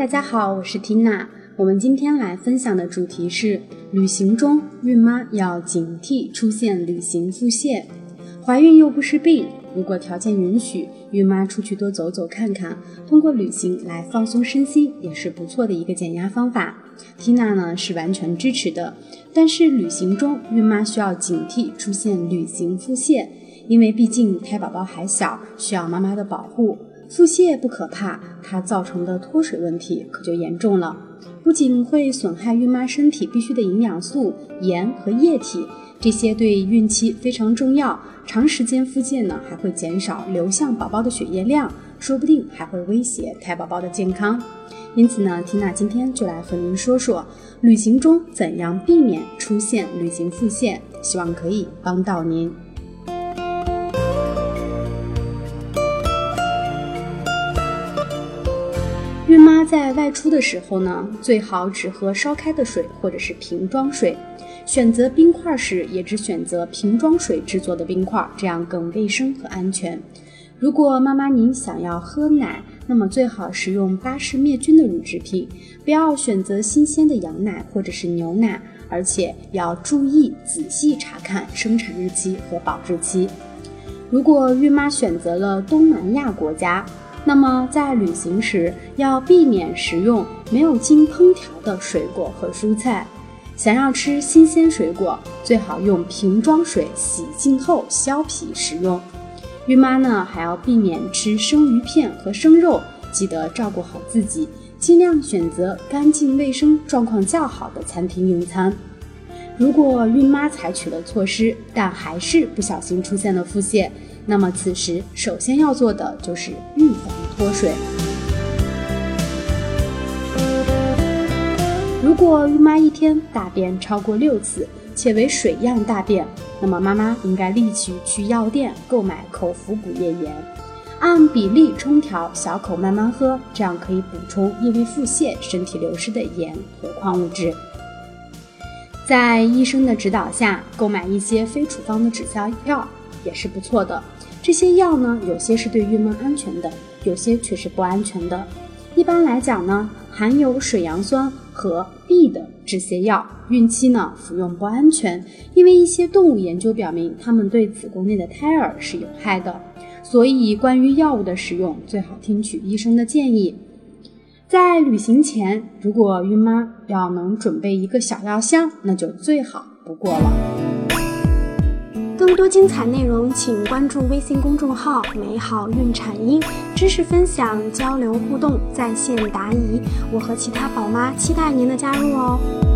大家好，我是缇娜。我们今天来分享的主题是：旅行中孕妈要警惕出现旅行腹泻。怀孕又不是病，如果条件允许，孕妈出去多走走看看，通过旅行来放松身心，也是不错的一个减压方法。缇娜呢是完全支持的。但是旅行中孕妈需要警惕出现旅行腹泻，因为毕竟胎宝宝还小，需要妈妈的保护。腹泻不可怕，它造成的脱水问题可就严重了。不仅会损害孕妈身体必需的营养素、盐和液体，这些对孕期非常重要。长时间腹泻呢，还会减少流向宝宝的血液量，说不定还会威胁胎宝宝的健康。因此呢，缇娜今天就来和您说说旅行中怎样避免出现旅行腹泻，希望可以帮到您。孕妈在外出的时候呢，最好只喝烧开的水或者是瓶装水。选择冰块时，也只选择瓶装水制作的冰块，这样更卫生和安全。如果妈妈您想要喝奶，那么最好使用巴氏灭菌的乳制品，不要选择新鲜的羊奶或者是牛奶，而且要注意仔细查看生产日期和保质期。如果孕妈选择了东南亚国家，那么在旅行时要避免食用没有经烹调的水果和蔬菜。想要吃新鲜水果，最好用瓶装水洗净后削皮食用。孕妈呢还要避免吃生鱼片和生肉，记得照顾好自己，尽量选择干净卫生、状况较好的餐厅用餐。如果孕妈采取了措施，但还是不小心出现了腹泻，那么此时首先要做的就是预防脱水。如果孕妈一天大便超过六次，且为水样大便，那么妈妈应该立即去药店购买口服补液盐，按比例冲调，小口慢慢喝，这样可以补充因为腹泻身体流失的盐和矿物质。在医生的指导下，购买一些非处方的止泻药也是不错的。这些药呢，有些是对孕妈安全的，有些却是不安全的。一般来讲呢，含有水杨酸和 B 的止泻药，孕期呢服用不安全，因为一些动物研究表明，它们对子宫内的胎儿是有害的。所以，关于药物的使用，最好听取医生的建议。在旅行前，如果孕妈要能准备一个小药箱，那就最好不过了。更多精彩内容，请关注微信公众号“美好孕产婴”，知识分享、交流互动、在线答疑，我和其他宝妈期待您的加入哦。